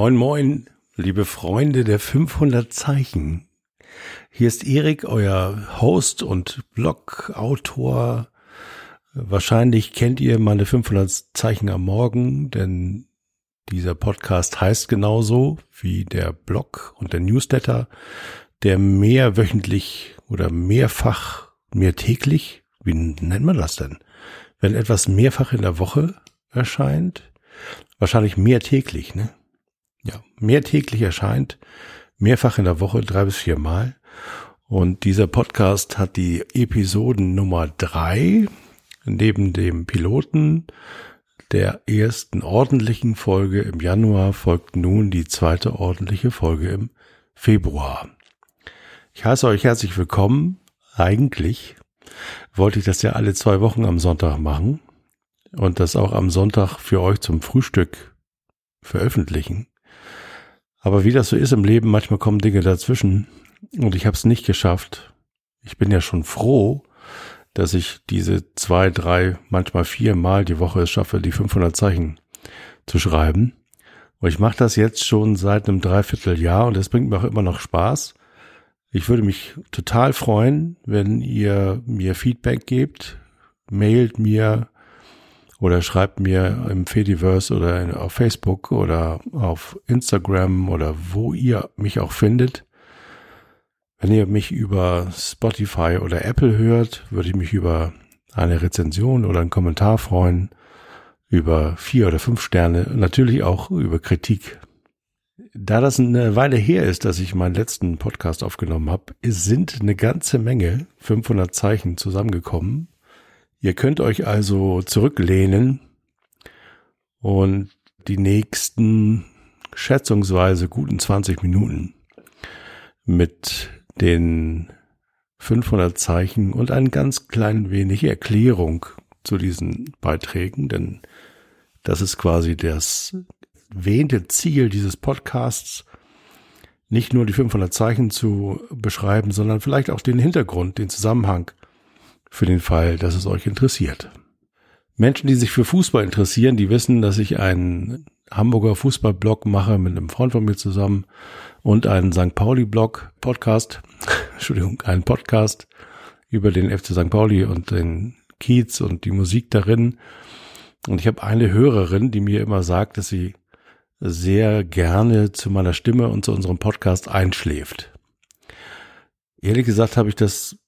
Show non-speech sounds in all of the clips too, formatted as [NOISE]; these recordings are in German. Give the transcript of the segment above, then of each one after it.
Moin, moin, liebe Freunde der 500 Zeichen. Hier ist Erik, euer Host und Blog-Autor. Wahrscheinlich kennt ihr meine 500 Zeichen am Morgen, denn dieser Podcast heißt genauso wie der Blog und der Newsletter, der mehr wöchentlich oder mehrfach, mehr täglich, wie nennt man das denn? Wenn etwas mehrfach in der Woche erscheint, wahrscheinlich mehr täglich, ne? Ja, mehr täglich erscheint, mehrfach in der Woche, drei bis vier Mal. Und dieser Podcast hat die Episoden Nummer drei, neben dem Piloten der ersten ordentlichen Folge im Januar folgt nun die zweite ordentliche Folge im Februar. Ich heiße euch herzlich willkommen. Eigentlich wollte ich das ja alle zwei Wochen am Sonntag machen und das auch am Sonntag für euch zum Frühstück veröffentlichen. Aber wie das so ist im Leben, manchmal kommen Dinge dazwischen und ich habe es nicht geschafft. Ich bin ja schon froh, dass ich diese zwei, drei, manchmal vier Mal die Woche es schaffe, die 500 Zeichen zu schreiben. Und ich mache das jetzt schon seit einem Dreivierteljahr und es bringt mir auch immer noch Spaß. Ich würde mich total freuen, wenn ihr mir Feedback gebt, mailt mir oder schreibt mir im Fediverse oder auf Facebook oder auf Instagram oder wo ihr mich auch findet. Wenn ihr mich über Spotify oder Apple hört, würde ich mich über eine Rezension oder einen Kommentar freuen, über vier oder fünf Sterne, natürlich auch über Kritik. Da das eine Weile her ist, dass ich meinen letzten Podcast aufgenommen habe, sind eine ganze Menge, 500 Zeichen zusammengekommen. Ihr könnt euch also zurücklehnen und die nächsten schätzungsweise guten 20 Minuten mit den 500 Zeichen und ein ganz klein wenig Erklärung zu diesen Beiträgen, denn das ist quasi das wähnte Ziel dieses Podcasts, nicht nur die 500 Zeichen zu beschreiben, sondern vielleicht auch den Hintergrund, den Zusammenhang für den Fall, dass es euch interessiert. Menschen, die sich für Fußball interessieren, die wissen, dass ich einen Hamburger Fußballblog mache mit einem Freund von mir zusammen und einen St. Pauli-Blog, Podcast, [LAUGHS] Entschuldigung, einen Podcast über den FC St. Pauli und den Kiez und die Musik darin. Und ich habe eine Hörerin, die mir immer sagt, dass sie sehr gerne zu meiner Stimme und zu unserem Podcast einschläft. Ehrlich gesagt habe ich das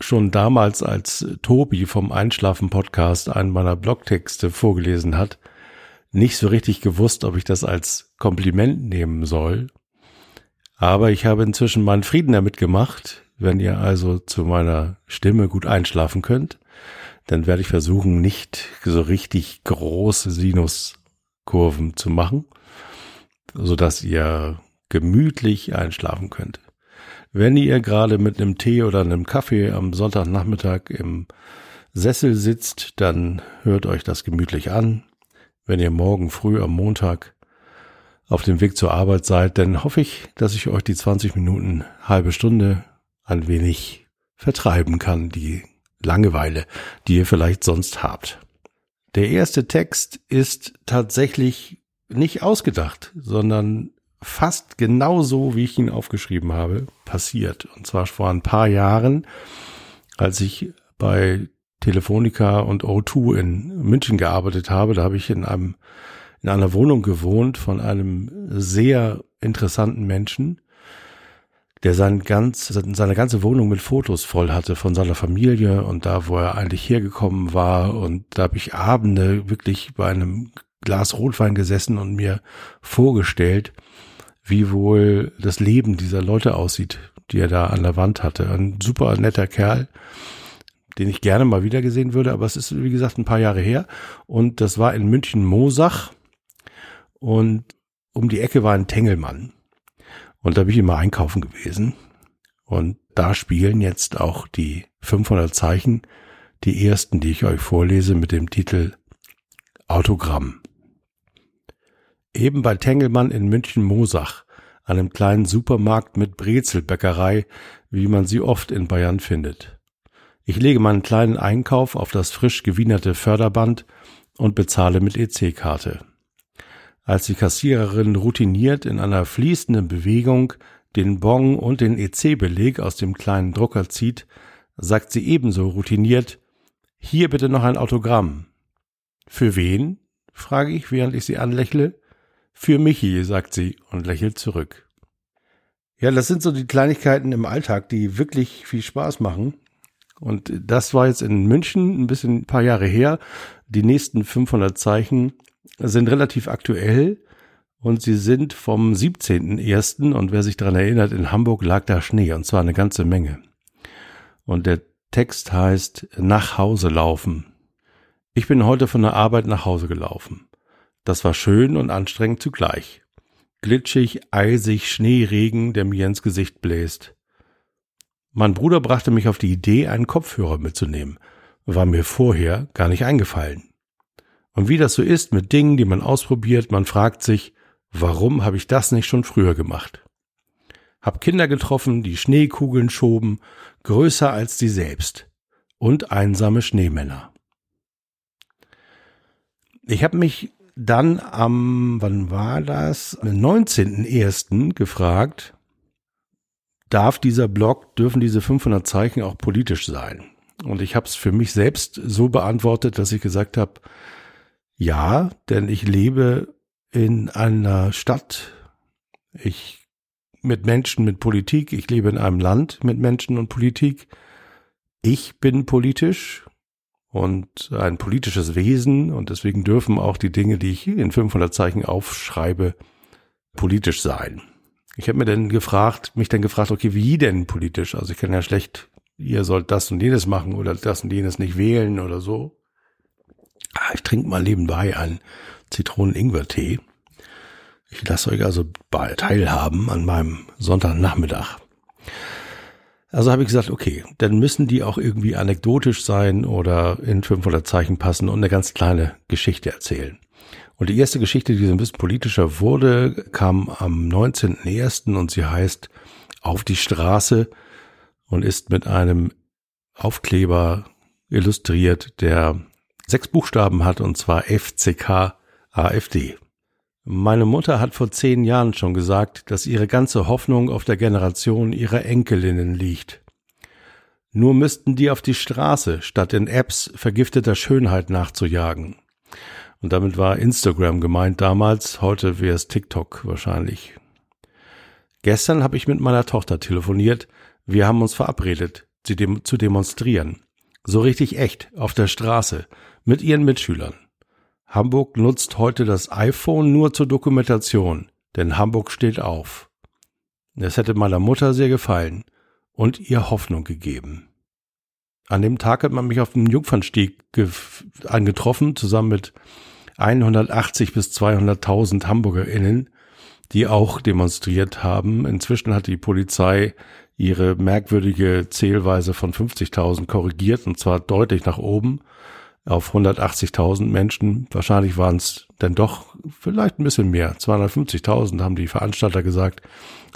schon damals, als Tobi vom Einschlafen-Podcast einen meiner Blogtexte vorgelesen hat, nicht so richtig gewusst, ob ich das als Kompliment nehmen soll. Aber ich habe inzwischen meinen Frieden damit gemacht. Wenn ihr also zu meiner Stimme gut einschlafen könnt, dann werde ich versuchen, nicht so richtig große Sinuskurven zu machen, so dass ihr gemütlich einschlafen könnt. Wenn ihr gerade mit einem Tee oder einem Kaffee am Sonntagnachmittag im Sessel sitzt, dann hört euch das gemütlich an. Wenn ihr morgen früh am Montag auf dem Weg zur Arbeit seid, dann hoffe ich, dass ich euch die 20 Minuten, halbe Stunde ein wenig vertreiben kann, die Langeweile, die ihr vielleicht sonst habt. Der erste Text ist tatsächlich nicht ausgedacht, sondern fast genauso, wie ich ihn aufgeschrieben habe, passiert. Und zwar vor ein paar Jahren, als ich bei Telefonica und O2 in München gearbeitet habe. Da habe ich in einem in einer Wohnung gewohnt von einem sehr interessanten Menschen, der sein ganz, seine ganze Wohnung mit Fotos voll hatte von seiner Familie und da, wo er eigentlich hergekommen war. Und da habe ich Abende wirklich bei einem Glas Rotwein gesessen und mir vorgestellt, wie wohl das Leben dieser Leute aussieht, die er da an der Wand hatte. Ein super netter Kerl, den ich gerne mal wieder gesehen würde, aber es ist, wie gesagt, ein paar Jahre her. Und das war in München Mosach. Und um die Ecke war ein Tengelmann. Und da bin ich immer einkaufen gewesen. Und da spielen jetzt auch die 500 Zeichen, die ersten, die ich euch vorlese, mit dem Titel Autogramm. Eben bei Tengelmann in München-Mosach, einem kleinen Supermarkt mit Brezelbäckerei, wie man sie oft in Bayern findet. Ich lege meinen kleinen Einkauf auf das frisch gewienerte Förderband und bezahle mit EC-Karte. als die Kassiererin routiniert in einer fließenden Bewegung den Bon und den EC-Beleg aus dem kleinen Drucker zieht, sagt sie ebenso routiniert, hier bitte noch ein Autogramm. Für wen? frage ich, während ich sie anlächle. Für Michi, sagt sie und lächelt zurück. Ja, das sind so die Kleinigkeiten im Alltag, die wirklich viel Spaß machen. Und das war jetzt in München ein bisschen ein paar Jahre her. Die nächsten 500 Zeichen sind relativ aktuell und sie sind vom 17.01. und wer sich daran erinnert, in Hamburg lag da Schnee und zwar eine ganze Menge. Und der Text heißt Nach Hause laufen. Ich bin heute von der Arbeit nach Hause gelaufen. Das war schön und anstrengend zugleich. Glitschig, eisig, Schneeregen, der mir ins Gesicht bläst. Mein Bruder brachte mich auf die Idee, einen Kopfhörer mitzunehmen. War mir vorher gar nicht eingefallen. Und wie das so ist mit Dingen, die man ausprobiert, man fragt sich, warum habe ich das nicht schon früher gemacht? Hab Kinder getroffen, die Schneekugeln schoben, größer als sie selbst. Und einsame Schneemänner. Ich habe mich dann am, wann war das? Am 19.01. gefragt, darf dieser Blog, dürfen diese 500 Zeichen auch politisch sein? Und ich habe es für mich selbst so beantwortet, dass ich gesagt habe, ja, denn ich lebe in einer Stadt, ich mit Menschen, mit Politik, ich lebe in einem Land mit Menschen und Politik. Ich bin politisch und ein politisches Wesen und deswegen dürfen auch die Dinge, die ich in 500 Zeichen aufschreibe, politisch sein. Ich habe mir dann gefragt, mich dann gefragt, okay, wie denn politisch? Also ich kann ja schlecht, ihr sollt das und jenes machen oder das und jenes nicht wählen oder so. Ah, ich trinke mal nebenbei einen Zitronen-Ingwer-Tee. Ich lasse euch also teilhaben an meinem Sonntagnachmittag. Also habe ich gesagt, okay, dann müssen die auch irgendwie anekdotisch sein oder in 500 Zeichen passen und eine ganz kleine Geschichte erzählen. Und die erste Geschichte, die so ein bisschen politischer wurde, kam am 19.01. und sie heißt Auf die Straße und ist mit einem Aufkleber illustriert, der sechs Buchstaben hat und zwar FCK AfD. Meine Mutter hat vor zehn Jahren schon gesagt, dass ihre ganze Hoffnung auf der Generation ihrer Enkelinnen liegt. Nur müssten die auf die Straße, statt in Apps vergifteter Schönheit nachzujagen. Und damit war Instagram gemeint damals, heute wäre es TikTok wahrscheinlich. Gestern habe ich mit meiner Tochter telefoniert, wir haben uns verabredet, sie dem zu demonstrieren. So richtig echt, auf der Straße, mit ihren Mitschülern. Hamburg nutzt heute das iPhone nur zur Dokumentation, denn Hamburg steht auf. Es hätte meiner Mutter sehr gefallen und ihr Hoffnung gegeben. An dem Tag hat man mich auf dem Jungfernstieg angetroffen, zusammen mit 180 bis 200.000 HamburgerInnen, die auch demonstriert haben. Inzwischen hat die Polizei ihre merkwürdige Zählweise von 50.000 korrigiert und zwar deutlich nach oben auf 180.000 Menschen. Wahrscheinlich waren es dann doch vielleicht ein bisschen mehr. 250.000 haben die Veranstalter gesagt.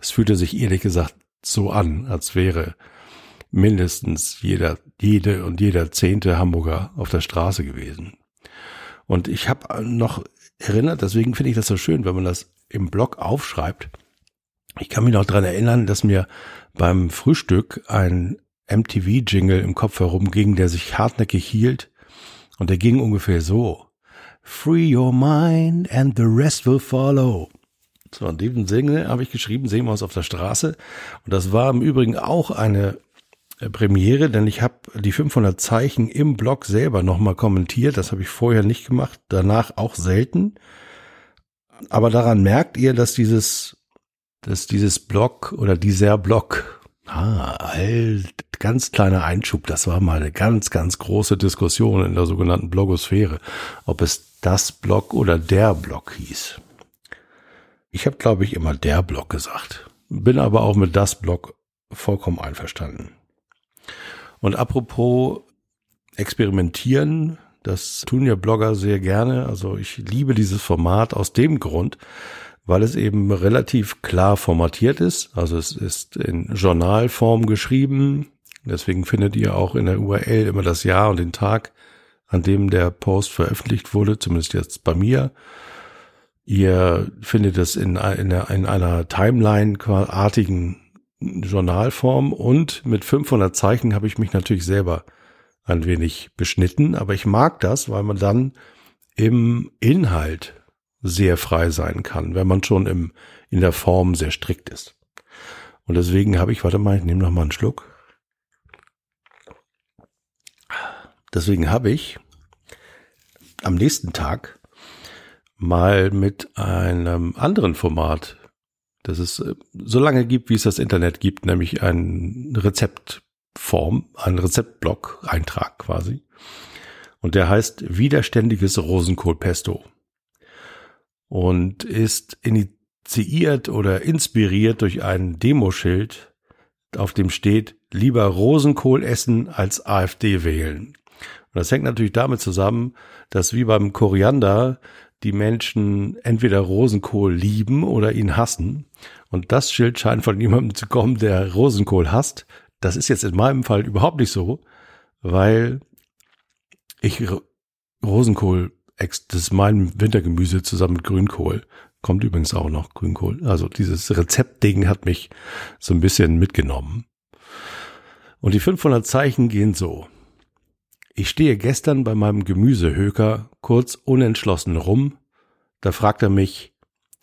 Es fühlte sich ehrlich gesagt so an, als wäre mindestens jeder, jede und jeder zehnte Hamburger auf der Straße gewesen. Und ich habe noch erinnert, deswegen finde ich das so schön, wenn man das im Blog aufschreibt. Ich kann mich noch dran erinnern, dass mir beim Frühstück ein MTV-Jingle im Kopf herumging, der sich hartnäckig hielt und der ging ungefähr so. Free your mind and the rest will follow. So, in diesem Single habe ich geschrieben, sehen wir uns auf der Straße. Und das war im Übrigen auch eine äh, Premiere, denn ich habe die 500 Zeichen im Blog selber nochmal kommentiert. Das habe ich vorher nicht gemacht, danach auch selten. Aber daran merkt ihr, dass dieses, dass dieses Blog oder dieser Blog Ah, alt, ganz kleiner Einschub. Das war mal eine ganz, ganz große Diskussion in der sogenannten Blogosphäre, ob es das Blog oder der Blog hieß. Ich habe, glaube ich, immer der Blog gesagt, bin aber auch mit das Blog vollkommen einverstanden. Und apropos experimentieren, das tun ja Blogger sehr gerne. Also ich liebe dieses Format aus dem Grund, weil es eben relativ klar formatiert ist. Also es ist in Journalform geschrieben. Deswegen findet ihr auch in der URL immer das Jahr und den Tag, an dem der Post veröffentlicht wurde, zumindest jetzt bei mir. Ihr findet es in, in, in einer Timeline-artigen Journalform und mit 500 Zeichen habe ich mich natürlich selber ein wenig beschnitten, aber ich mag das, weil man dann im Inhalt sehr frei sein kann, wenn man schon im, in der Form sehr strikt ist. Und deswegen habe ich, warte mal, ich nehme noch mal einen Schluck. Deswegen habe ich am nächsten Tag mal mit einem anderen Format, das es äh, so lange gibt, wie es das Internet gibt, nämlich ein Rezeptform, ein Rezeptblog-Eintrag quasi. Und der heißt Widerständiges Rosenkohlpesto und ist initiiert oder inspiriert durch ein Demoschild, auf dem steht, lieber Rosenkohl essen als AfD wählen. Und das hängt natürlich damit zusammen, dass wie beim Koriander die Menschen entweder Rosenkohl lieben oder ihn hassen. Und das Schild scheint von jemandem zu kommen, der Rosenkohl hasst. Das ist jetzt in meinem Fall überhaupt nicht so, weil ich Rosenkohl, das ist mein Wintergemüse zusammen mit Grünkohl. Kommt übrigens auch noch Grünkohl. Also dieses Rezeptding hat mich so ein bisschen mitgenommen. Und die 500 Zeichen gehen so. Ich stehe gestern bei meinem Gemüsehöker kurz unentschlossen rum. Da fragt er mich,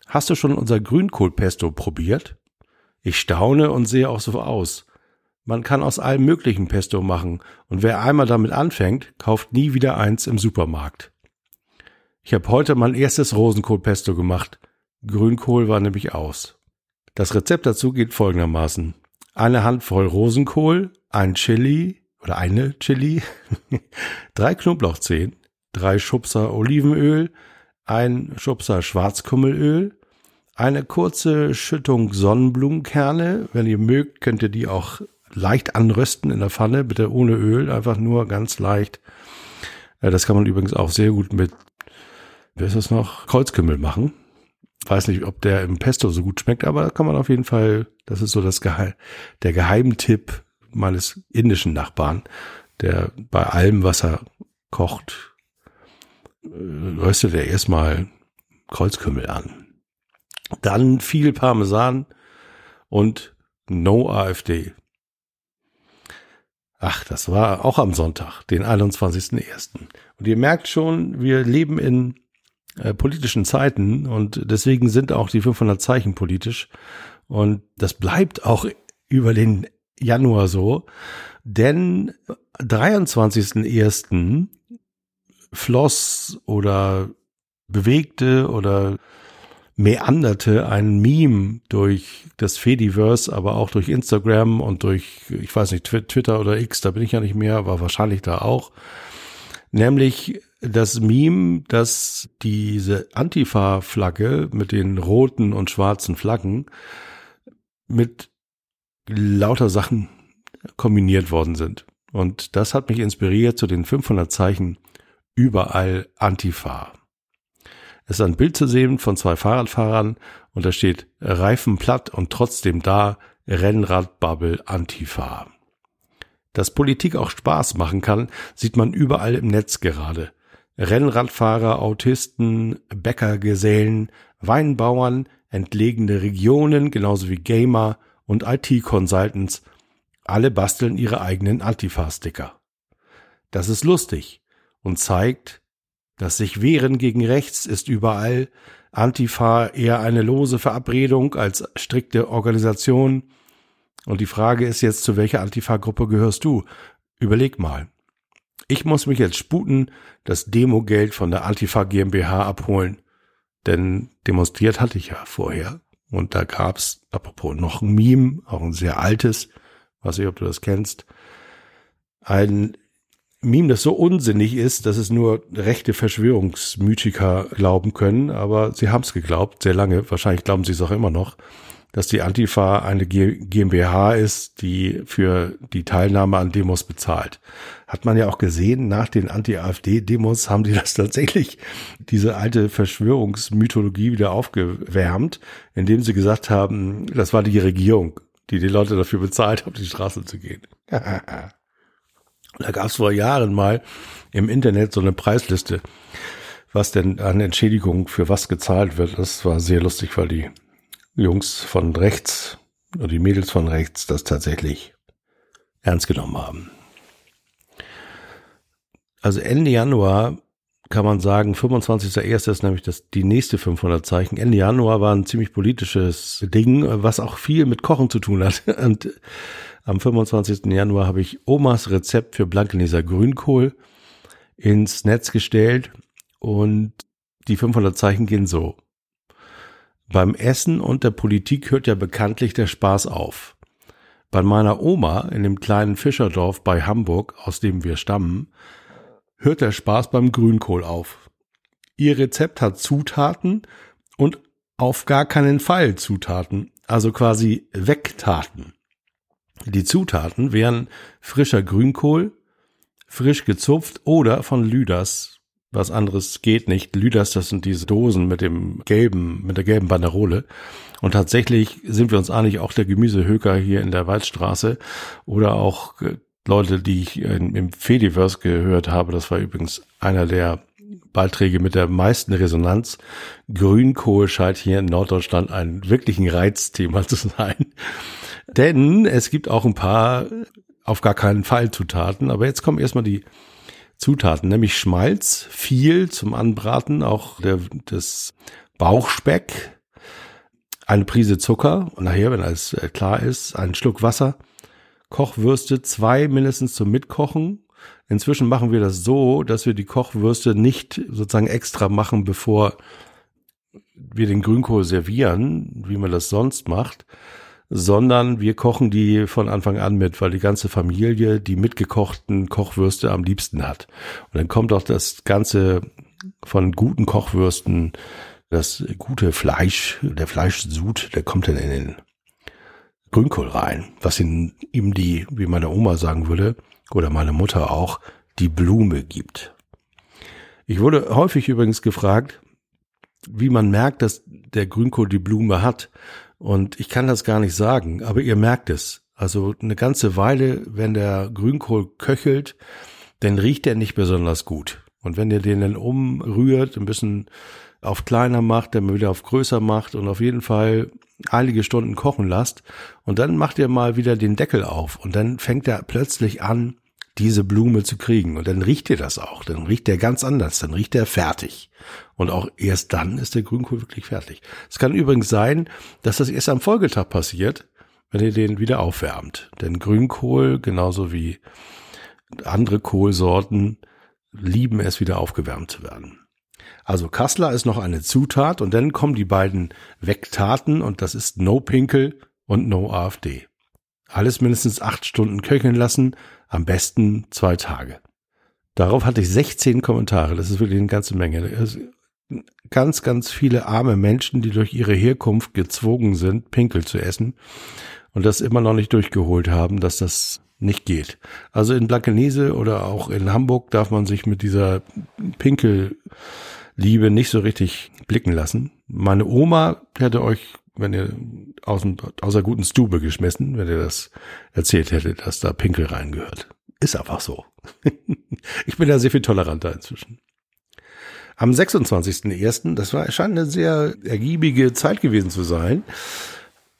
hast du schon unser Grünkohlpesto probiert? Ich staune und sehe auch so aus. Man kann aus allem möglichen Pesto machen und wer einmal damit anfängt, kauft nie wieder eins im Supermarkt. Ich habe heute mein erstes Rosenkohlpesto gemacht. Grünkohl war nämlich aus. Das Rezept dazu geht folgendermaßen. Eine Handvoll Rosenkohl, ein Chili, oder eine Chili, [LAUGHS] drei Knoblauchzehen, drei Schubser Olivenöl, ein Schubser Schwarzkummelöl, eine kurze Schüttung Sonnenblumenkerne. Wenn ihr mögt, könnt ihr die auch leicht anrösten in der Pfanne, bitte ohne Öl, einfach nur ganz leicht. Äh, das kann man übrigens auch sehr gut mit, wie ist das noch, Kreuzkümmel machen. Weiß nicht, ob der im Pesto so gut schmeckt, aber kann man auf jeden Fall, das ist so das Geheim, der Geheimtipp meines indischen Nachbarn, der bei allem, was er kocht, äh, röstet er erstmal Kreuzkümmel an. Dann viel Parmesan und No AfD. Ach, das war auch am Sonntag, den 21.01. Und ihr merkt schon, wir leben in äh, politischen Zeiten und deswegen sind auch die 500 Zeichen politisch. Und das bleibt auch über den Januar so, denn 23.01. floss oder bewegte oder meanderte ein Meme durch das Fediverse, aber auch durch Instagram und durch, ich weiß nicht, Twitter oder X, da bin ich ja nicht mehr, aber wahrscheinlich da auch. Nämlich das Meme, dass diese Antifa-Flagge mit den roten und schwarzen Flaggen mit lauter Sachen kombiniert worden sind. Und das hat mich inspiriert zu den 500 Zeichen überall Antifa. Es ist ein Bild zu sehen von zwei Fahrradfahrern und da steht Reifen platt und trotzdem da Rennradbubble Antifa. Dass Politik auch Spaß machen kann, sieht man überall im Netz gerade. Rennradfahrer, Autisten, Bäckergesellen, Weinbauern, entlegene Regionen, genauso wie Gamer, und IT-Consultants, alle basteln ihre eigenen Antifa-Sticker. Das ist lustig und zeigt, dass sich Wehren gegen Rechts ist überall, Antifa eher eine lose Verabredung als strikte Organisation. Und die Frage ist jetzt, zu welcher Antifa-Gruppe gehörst du? Überleg mal. Ich muss mich jetzt sputen, das Demogeld von der Antifa GmbH abholen. Denn demonstriert hatte ich ja vorher. Und da gab's, apropos, noch ein Meme, auch ein sehr altes, weiß ich, ob du das kennst, ein Meme, das so unsinnig ist, dass es nur rechte Verschwörungsmythiker glauben können, aber sie haben es geglaubt, sehr lange, wahrscheinlich glauben sie es auch immer noch dass die Antifa eine GmbH ist, die für die Teilnahme an Demos bezahlt. Hat man ja auch gesehen, nach den Anti-AfD-Demos haben die das tatsächlich, diese alte Verschwörungsmythologie wieder aufgewärmt, indem sie gesagt haben, das war die Regierung, die die Leute dafür bezahlt, auf die Straße zu gehen. [LAUGHS] da gab es vor Jahren mal im Internet so eine Preisliste was denn an Entschädigung für was gezahlt wird. Das war sehr lustig, weil die Jungs von rechts oder die Mädels von rechts das tatsächlich ernst genommen haben. Also Ende Januar kann man sagen, 25.01. ist nämlich das, die nächste 500 Zeichen. Ende Januar war ein ziemlich politisches Ding, was auch viel mit Kochen zu tun hat. [LAUGHS] Und am 25. Januar habe ich Omas Rezept für Blankeneser Grünkohl ins Netz gestellt und die 500 Zeichen gehen so. Beim Essen und der Politik hört ja bekanntlich der Spaß auf. Bei meiner Oma in dem kleinen Fischerdorf bei Hamburg, aus dem wir stammen, hört der Spaß beim Grünkohl auf. Ihr Rezept hat Zutaten und auf gar keinen Fall Zutaten, also quasi Wegtaten. Die Zutaten wären frischer Grünkohl, frisch gezupft oder von Lüders. Was anderes geht nicht. Lüders, das sind diese Dosen mit dem gelben, mit der gelben Banderole. Und tatsächlich sind wir uns einig, auch der Gemüsehöker hier in der Waldstraße oder auch äh, Leute, die ich im Fediverse gehört habe, das war übrigens einer der Beiträge mit der meisten Resonanz. Grünkohl scheint hier in Norddeutschland ein wirklichen Reizthema [LAUGHS] zu sein. Denn es gibt auch ein paar auf gar keinen Fall Zutaten. Aber jetzt kommen erstmal die Zutaten, nämlich Schmalz, viel zum Anbraten, auch der, das Bauchspeck, eine Prise Zucker und nachher, wenn alles äh, klar ist, einen Schluck Wasser, Kochwürste, zwei mindestens zum Mitkochen. Inzwischen machen wir das so, dass wir die Kochwürste nicht sozusagen extra machen, bevor wir den Grünkohl servieren, wie man das sonst macht, sondern wir kochen die von Anfang an mit, weil die ganze Familie die mitgekochten Kochwürste am liebsten hat. Und dann kommt auch das Ganze von guten Kochwürsten, das gute Fleisch, der Fleischsud, der kommt dann in den Grünkohl rein, was ihm die, wie meine Oma sagen würde, oder meine Mutter auch, die Blume gibt. Ich wurde häufig übrigens gefragt, wie man merkt, dass der Grünkohl die Blume hat. Und ich kann das gar nicht sagen, aber ihr merkt es. Also eine ganze Weile, wenn der Grünkohl köchelt, dann riecht er nicht besonders gut. Und wenn ihr den dann umrührt, ein bisschen auf kleiner macht, dann wieder auf größer macht und auf jeden Fall einige Stunden kochen lasst und dann macht ihr mal wieder den Deckel auf und dann fängt er plötzlich an, diese Blume zu kriegen und dann riecht ihr das auch, dann riecht der ganz anders, dann riecht er fertig und auch erst dann ist der Grünkohl wirklich fertig. Es kann übrigens sein, dass das erst am Folgetag passiert, wenn ihr den wieder aufwärmt, denn Grünkohl genauso wie andere Kohlsorten lieben es wieder aufgewärmt zu werden. Also Kassler ist noch eine Zutat und dann kommen die beiden Wegtaten und das ist No Pinkel und No AfD. Alles mindestens acht Stunden köcheln lassen, am besten zwei Tage. Darauf hatte ich 16 Kommentare, das ist wirklich eine ganze Menge. Ganz, ganz viele arme Menschen, die durch ihre Herkunft gezwungen sind, Pinkel zu essen und das immer noch nicht durchgeholt haben, dass das nicht geht. Also in Blankenese oder auch in Hamburg darf man sich mit dieser Pinkel Liebe nicht so richtig blicken lassen. Meine Oma hätte euch, wenn ihr aus, dem, aus der guten Stube geschmissen, wenn ihr das erzählt hättet, dass da Pinkel reingehört. Ist einfach so. [LAUGHS] ich bin da sehr viel toleranter inzwischen. Am 26.01., das war scheint eine sehr ergiebige Zeit gewesen zu sein,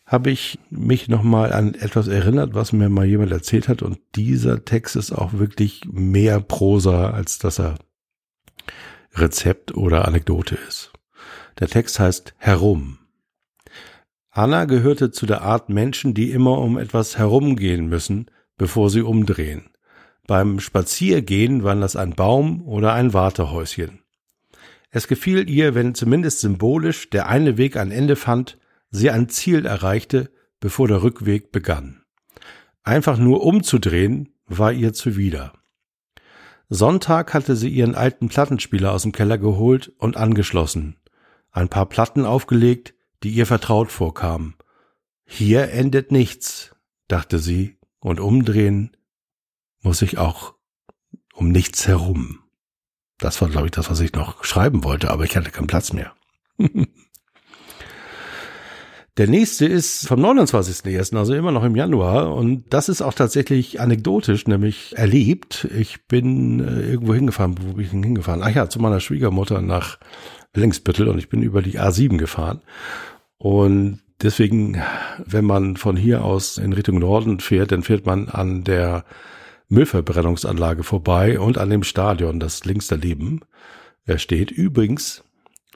habe ich mich nochmal an etwas erinnert, was mir mal jemand erzählt hat. Und dieser Text ist auch wirklich mehr Prosa, als dass er Rezept oder Anekdote ist. Der Text heißt Herum. Anna gehörte zu der Art Menschen, die immer um etwas herumgehen müssen, bevor sie umdrehen. Beim Spaziergehen waren das ein Baum oder ein Wartehäuschen. Es gefiel ihr, wenn zumindest symbolisch der eine Weg ein Ende fand, sie ein Ziel erreichte, bevor der Rückweg begann. Einfach nur umzudrehen war ihr zuwider. Sonntag hatte sie ihren alten Plattenspieler aus dem Keller geholt und angeschlossen, ein paar Platten aufgelegt, die ihr vertraut vorkamen. Hier endet nichts, dachte sie, und umdrehen muss ich auch um nichts herum. Das war, glaube ich, das, was ich noch schreiben wollte, aber ich hatte keinen Platz mehr. [LAUGHS] Der nächste ist vom 29.01., also immer noch im Januar. Und das ist auch tatsächlich anekdotisch, nämlich erlebt. Ich bin äh, irgendwo hingefahren. Wo bin ich denn hingefahren? Ach ja, zu meiner Schwiegermutter nach Längsbüttel und ich bin über die A7 gefahren. Und deswegen, wenn man von hier aus in Richtung Norden fährt, dann fährt man an der Müllverbrennungsanlage vorbei und an dem Stadion, das links daneben er steht. Übrigens,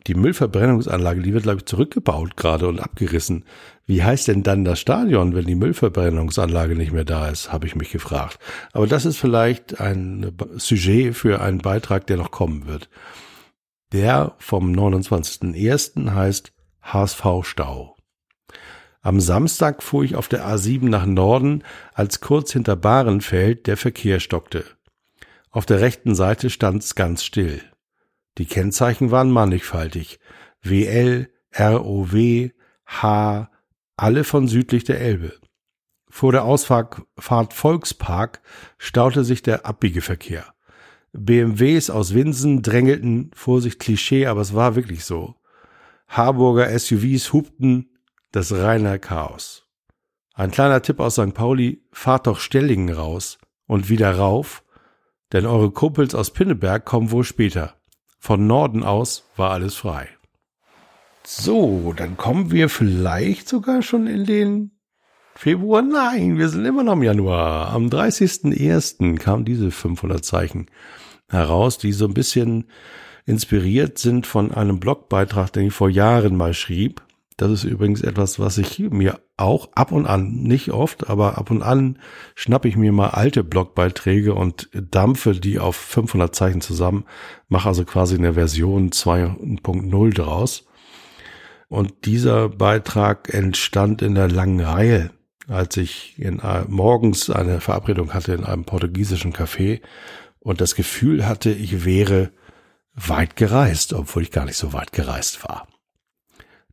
die Müllverbrennungsanlage, die wird, glaube ich, zurückgebaut gerade und abgerissen. Wie heißt denn dann das Stadion, wenn die Müllverbrennungsanlage nicht mehr da ist, habe ich mich gefragt. Aber das ist vielleicht ein Sujet für einen Beitrag, der noch kommen wird. Der vom 29.01. heißt HSV Stau. Am Samstag fuhr ich auf der A7 nach Norden, als kurz hinter Bahrenfeld der Verkehr stockte. Auf der rechten Seite stand's ganz still. Die Kennzeichen waren mannigfaltig. WL, ROW, H, alle von südlich der Elbe. Vor der Ausfahrt Volkspark staute sich der Abbiegeverkehr. BMWs aus Winsen drängelten, Vorsicht Klischee, aber es war wirklich so. Harburger SUVs hupten, das reine Chaos. Ein kleiner Tipp aus St. Pauli, fahrt doch Stellingen raus und wieder rauf, denn eure Kumpels aus Pinneberg kommen wohl später. Von Norden aus war alles frei. So, dann kommen wir vielleicht sogar schon in den Februar. Nein, wir sind immer noch im Januar. Am 30.01. kam diese 500 Zeichen heraus, die so ein bisschen inspiriert sind von einem Blogbeitrag, den ich vor Jahren mal schrieb. Das ist übrigens etwas, was ich mir auch ab und an, nicht oft, aber ab und an schnappe ich mir mal alte Blogbeiträge und dampfe die auf 500 Zeichen zusammen, mache also quasi eine Version 2.0 draus. Und dieser Beitrag entstand in der langen Reihe, als ich in, morgens eine Verabredung hatte in einem portugiesischen Café und das Gefühl hatte, ich wäre weit gereist, obwohl ich gar nicht so weit gereist war.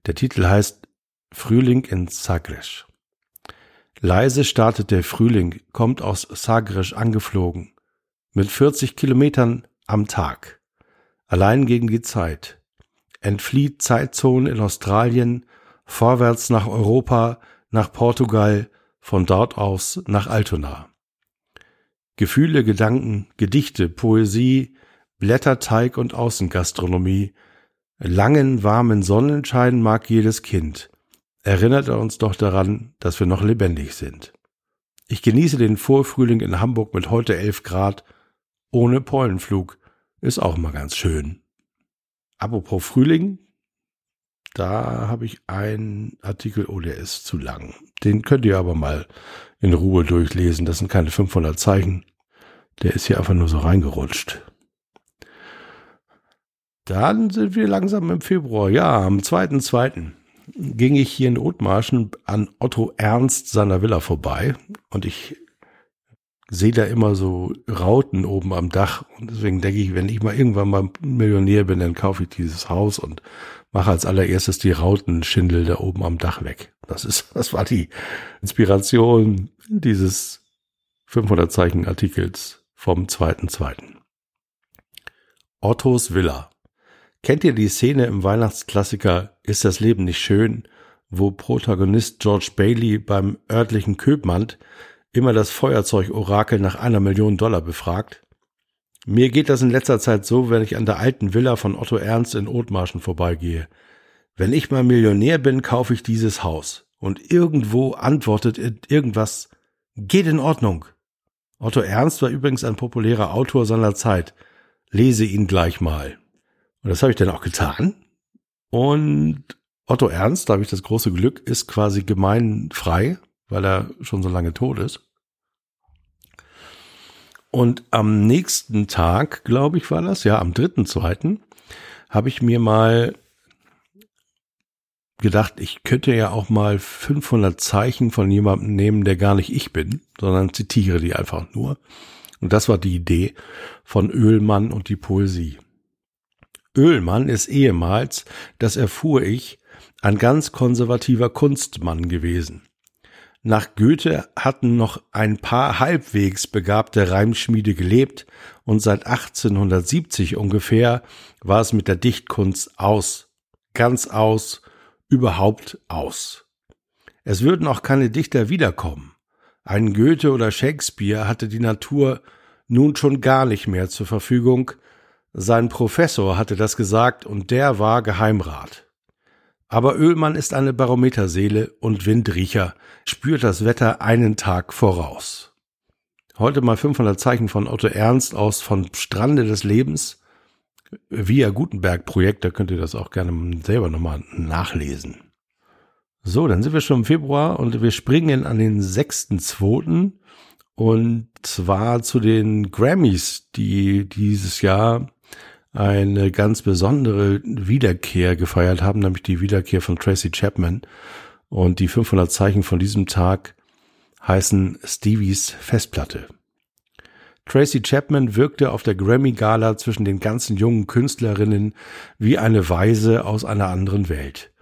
Der Titel heißt Frühling in Sagres. Leise startet der Frühling, kommt aus Sagres angeflogen. Mit 40 Kilometern am Tag. Allein gegen die Zeit. Entflieht Zeitzonen in Australien, vorwärts nach Europa, nach Portugal, von dort aus nach Altona. Gefühle, Gedanken, Gedichte, Poesie, Blätterteig und Außengastronomie – Langen, warmen Sonnenschein mag jedes Kind. Erinnert er uns doch daran, dass wir noch lebendig sind. Ich genieße den Vorfrühling in Hamburg mit heute 11 Grad. Ohne Pollenflug. Ist auch mal ganz schön. Apropos Frühling. Da habe ich einen Artikel, oh, der ist zu lang. Den könnt ihr aber mal in Ruhe durchlesen. Das sind keine 500 Zeichen. Der ist hier einfach nur so reingerutscht. Dann sind wir langsam im Februar. Ja, am 2.2. ging ich hier in Othmarschen an Otto Ernst seiner Villa vorbei und ich sehe da immer so Rauten oben am Dach und deswegen denke ich, wenn ich mal irgendwann mal Millionär bin, dann kaufe ich dieses Haus und mache als allererstes die Rautenschindel da oben am Dach weg. Das ist, [LAUGHS] das war die Inspiration dieses 500 Zeichen Artikels vom 2.2. Ottos Villa. Kennt ihr die Szene im Weihnachtsklassiker Ist das Leben nicht schön, wo Protagonist George Bailey beim örtlichen Köbmann immer das Feuerzeug-Orakel nach einer Million Dollar befragt? Mir geht das in letzter Zeit so, wenn ich an der alten Villa von Otto Ernst in Othmarschen vorbeigehe. Wenn ich mal Millionär bin, kaufe ich dieses Haus. Und irgendwo antwortet irgendwas, geht in Ordnung. Otto Ernst war übrigens ein populärer Autor seiner Zeit. Lese ihn gleich mal. Und das habe ich dann auch getan. Und Otto Ernst, da habe ich das große Glück, ist quasi gemeinfrei, weil er schon so lange tot ist. Und am nächsten Tag, glaube ich, war das, ja, am dritten, zweiten, habe ich mir mal gedacht, ich könnte ja auch mal 500 Zeichen von jemandem nehmen, der gar nicht ich bin, sondern zitiere die einfach nur. Und das war die Idee von Ölmann und die Poesie. Oehlmann ist ehemals, das erfuhr ich, ein ganz konservativer Kunstmann gewesen. Nach Goethe hatten noch ein paar halbwegs begabte Reimschmiede gelebt und seit 1870 ungefähr war es mit der Dichtkunst aus, ganz aus, überhaupt aus. Es würden auch keine Dichter wiederkommen. Ein Goethe oder Shakespeare hatte die Natur nun schon gar nicht mehr zur Verfügung. Sein Professor hatte das gesagt und der war Geheimrat. Aber Oehlmann ist eine Barometerseele und Windriecher, spürt das Wetter einen Tag voraus. Heute mal 500 Zeichen von Otto Ernst aus von Strande des Lebens via Gutenberg Projekt, da könnt ihr das auch gerne selber nochmal nachlesen. So, dann sind wir schon im Februar und wir springen an den 6.2. und zwar zu den Grammys, die dieses Jahr eine ganz besondere Wiederkehr gefeiert haben, nämlich die Wiederkehr von Tracy Chapman. Und die 500 Zeichen von diesem Tag heißen Stevies Festplatte. Tracy Chapman wirkte auf der Grammy-Gala zwischen den ganzen jungen Künstlerinnen wie eine Weise aus einer anderen Welt.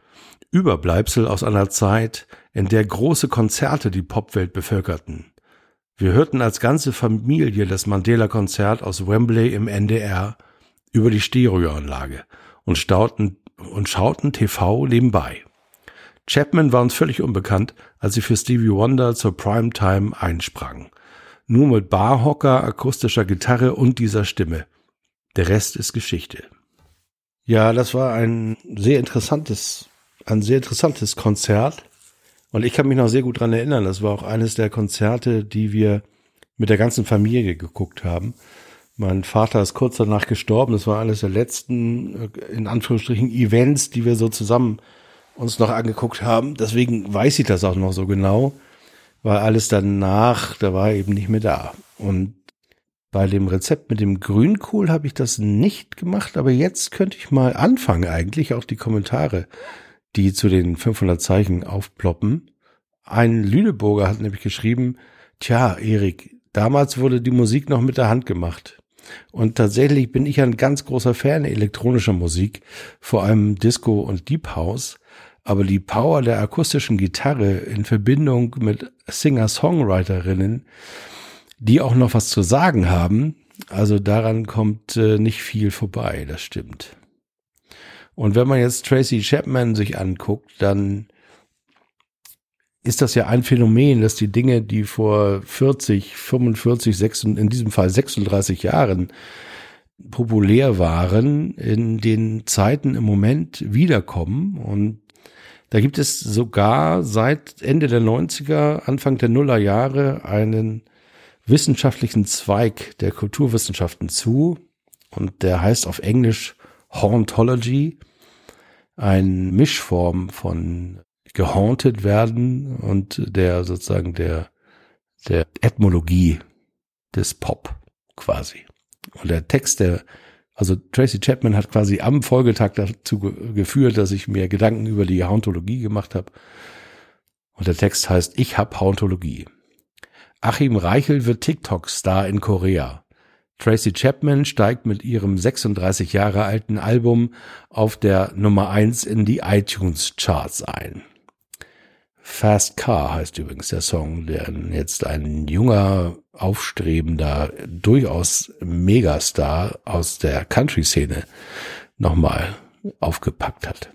Überbleibsel aus einer Zeit, in der große Konzerte die Popwelt bevölkerten. Wir hörten als ganze Familie das Mandela-Konzert aus Wembley im NDR über die Stereoanlage und stauten und schauten TV nebenbei. Chapman war uns völlig unbekannt, als sie für Stevie Wonder zur Primetime einsprang. Nur mit Barhocker, akustischer Gitarre und dieser Stimme. Der Rest ist Geschichte. Ja, das war ein sehr interessantes, ein sehr interessantes Konzert. Und ich kann mich noch sehr gut dran erinnern. Das war auch eines der Konzerte, die wir mit der ganzen Familie geguckt haben. Mein Vater ist kurz danach gestorben. Das war eines der letzten, äh, in Anführungsstrichen, Events, die wir so zusammen uns noch angeguckt haben. Deswegen weiß ich das auch noch so genau, weil alles danach, da war eben nicht mehr da. Und bei dem Rezept mit dem Grünkohl habe ich das nicht gemacht, aber jetzt könnte ich mal anfangen eigentlich, auch die Kommentare, die zu den 500 Zeichen aufploppen. Ein Lüneburger hat nämlich geschrieben, tja, Erik, damals wurde die Musik noch mit der Hand gemacht. Und tatsächlich bin ich ein ganz großer Fan elektronischer Musik, vor allem Disco und Deep House. Aber die Power der akustischen Gitarre in Verbindung mit Singer-Songwriterinnen, die auch noch was zu sagen haben, also daran kommt äh, nicht viel vorbei, das stimmt. Und wenn man jetzt Tracy Chapman sich anguckt, dann ist das ja ein Phänomen, dass die Dinge, die vor 40, 45, 36, in diesem Fall 36 Jahren populär waren, in den Zeiten im Moment wiederkommen. Und da gibt es sogar seit Ende der 90er, Anfang der Nuller Jahre einen wissenschaftlichen Zweig der Kulturwissenschaften zu. Und der heißt auf Englisch Hauntology, ein Mischform von gehaunted werden und der sozusagen der, der Ethnologie des Pop quasi. Und der Text, der, also Tracy Chapman hat quasi am Folgetag dazu geführt, dass ich mir Gedanken über die Hauntologie gemacht habe. Und der Text heißt, ich hab Hauntologie. Achim Reichel wird TikTok-Star in Korea. Tracy Chapman steigt mit ihrem 36 Jahre alten Album auf der Nummer 1 in die iTunes Charts ein. Fast Car heißt übrigens der Song, der jetzt ein junger, aufstrebender, durchaus Megastar aus der Country-Szene nochmal aufgepackt hat.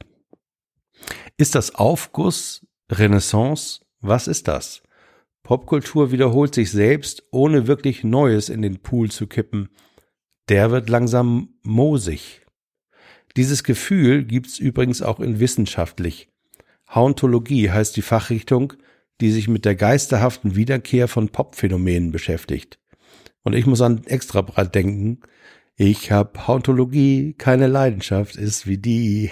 Ist das Aufguss, Renaissance? Was ist das? Popkultur wiederholt sich selbst, ohne wirklich Neues in den Pool zu kippen. Der wird langsam moosig. Dieses Gefühl gibt's übrigens auch in wissenschaftlich. Hauntologie heißt die Fachrichtung, die sich mit der geisterhaften Wiederkehr von Popphänomenen beschäftigt. Und ich muss an Extrabreit denken. Ich hab Hauntologie, keine Leidenschaft ist wie die.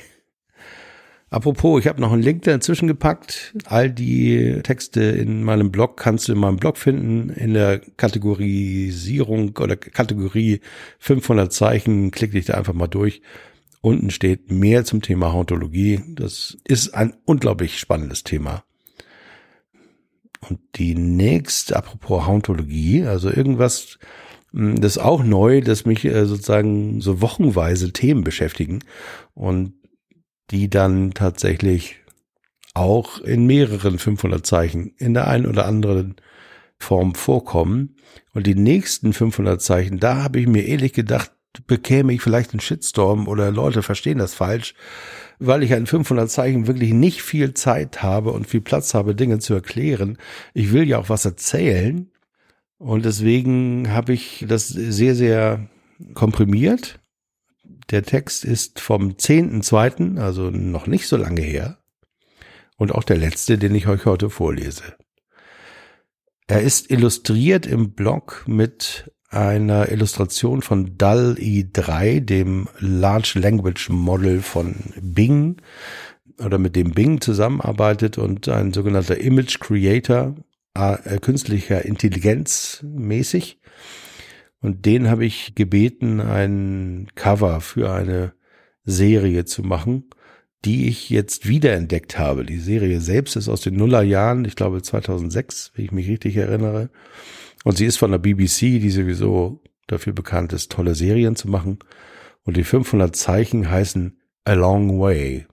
Apropos, ich habe noch einen Link dazwischen gepackt. All die Texte in meinem Blog kannst du in meinem Blog finden, in der Kategorisierung oder Kategorie 500 Zeichen. Klick dich da einfach mal durch. Unten steht mehr zum Thema Hauntologie. Das ist ein unglaublich spannendes Thema. Und die nächste, apropos Hauntologie, also irgendwas, hm, das ist auch neu, dass mich äh, sozusagen so wochenweise Themen beschäftigen und die dann tatsächlich auch in mehreren 500 Zeichen in der einen oder anderen Form vorkommen. Und die nächsten 500 Zeichen, da habe ich mir ehrlich gedacht, bekäme ich vielleicht einen Shitstorm oder Leute verstehen das falsch, weil ich an 500 Zeichen wirklich nicht viel Zeit habe und viel Platz habe, Dinge zu erklären. Ich will ja auch was erzählen. Und deswegen habe ich das sehr, sehr komprimiert. Der Text ist vom 10.2., also noch nicht so lange her. Und auch der letzte, den ich euch heute vorlese. Er ist illustriert im Blog mit einer Illustration von DAL-E3, dem Large Language Model von Bing oder mit dem Bing zusammenarbeitet und ein sogenannter Image Creator, äh, künstlicher Intelligenz mäßig. Und den habe ich gebeten, ein Cover für eine Serie zu machen, die ich jetzt wiederentdeckt habe. Die Serie selbst ist aus den Nullerjahren, ich glaube 2006, wenn ich mich richtig erinnere. Und sie ist von der BBC, die sowieso dafür bekannt ist, tolle Serien zu machen. Und die 500 Zeichen heißen A Long Way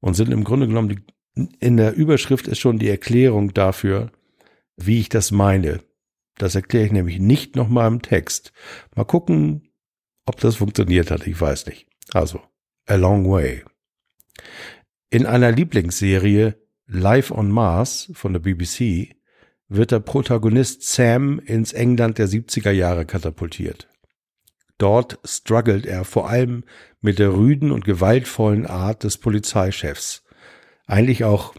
und sind im Grunde genommen, die, in der Überschrift ist schon die Erklärung dafür, wie ich das meine. Das erkläre ich nämlich nicht nochmal im Text. Mal gucken, ob das funktioniert hat. Ich weiß nicht. Also, A Long Way. In einer Lieblingsserie Live on Mars von der BBC wird der Protagonist Sam ins England der 70er Jahre katapultiert. Dort struggelt er vor allem mit der rüden und gewaltvollen Art des Polizeichefs. Eigentlich auch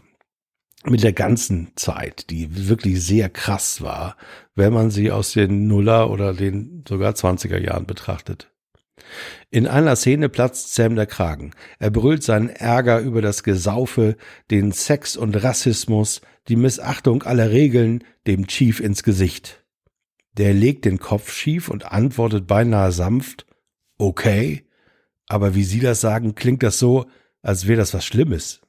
mit der ganzen Zeit, die wirklich sehr krass war, wenn man sie aus den Nuller oder den sogar 20er Jahren betrachtet. In einer Szene platzt Sam der Kragen. Er brüllt seinen Ärger über das Gesaufe, den Sex und Rassismus, die Missachtung aller Regeln dem Chief ins Gesicht. Der legt den Kopf schief und antwortet beinahe sanft, okay, aber wie Sie das sagen, klingt das so, als wäre das was Schlimmes.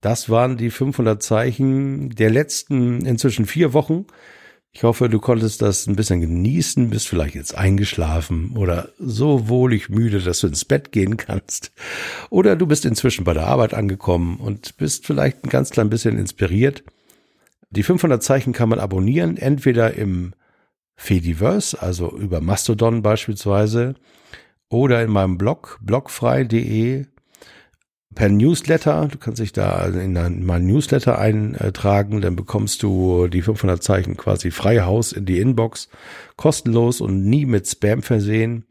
Das waren die 500 Zeichen der letzten inzwischen vier Wochen. Ich hoffe, du konntest das ein bisschen genießen, bist vielleicht jetzt eingeschlafen oder so wohlig müde, dass du ins Bett gehen kannst. Oder du bist inzwischen bei der Arbeit angekommen und bist vielleicht ein ganz klein bisschen inspiriert. Die 500 Zeichen kann man abonnieren, entweder im Fediverse, also über Mastodon beispielsweise, oder in meinem Blog blogfrei.de per Newsletter. Du kannst dich da in mein Newsletter eintragen, dann bekommst du die 500 Zeichen quasi frei Haus in die Inbox, kostenlos und nie mit Spam versehen.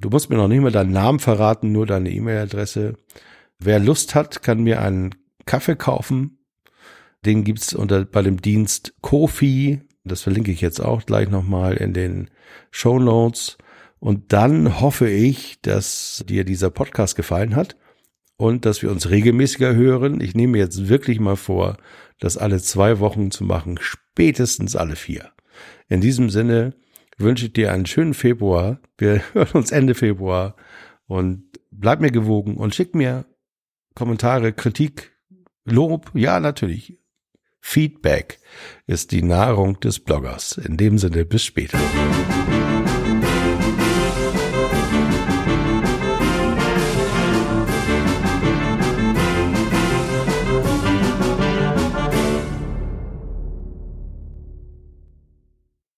Du musst mir noch nicht mal deinen Namen verraten, nur deine E-Mail-Adresse. Wer Lust hat, kann mir einen Kaffee kaufen. Den gibt's unter bei dem Dienst Kofi. Das verlinke ich jetzt auch gleich nochmal in den Show Notes. Und dann hoffe ich, dass dir dieser Podcast gefallen hat und dass wir uns regelmäßiger hören. Ich nehme jetzt wirklich mal vor, das alle zwei Wochen zu machen, spätestens alle vier. In diesem Sinne wünsche ich dir einen schönen Februar. Wir [LAUGHS] hören uns Ende Februar und bleib mir gewogen und schick mir Kommentare, Kritik, Lob. Ja, natürlich. Feedback ist die Nahrung des Bloggers. In dem Sinne, bis später.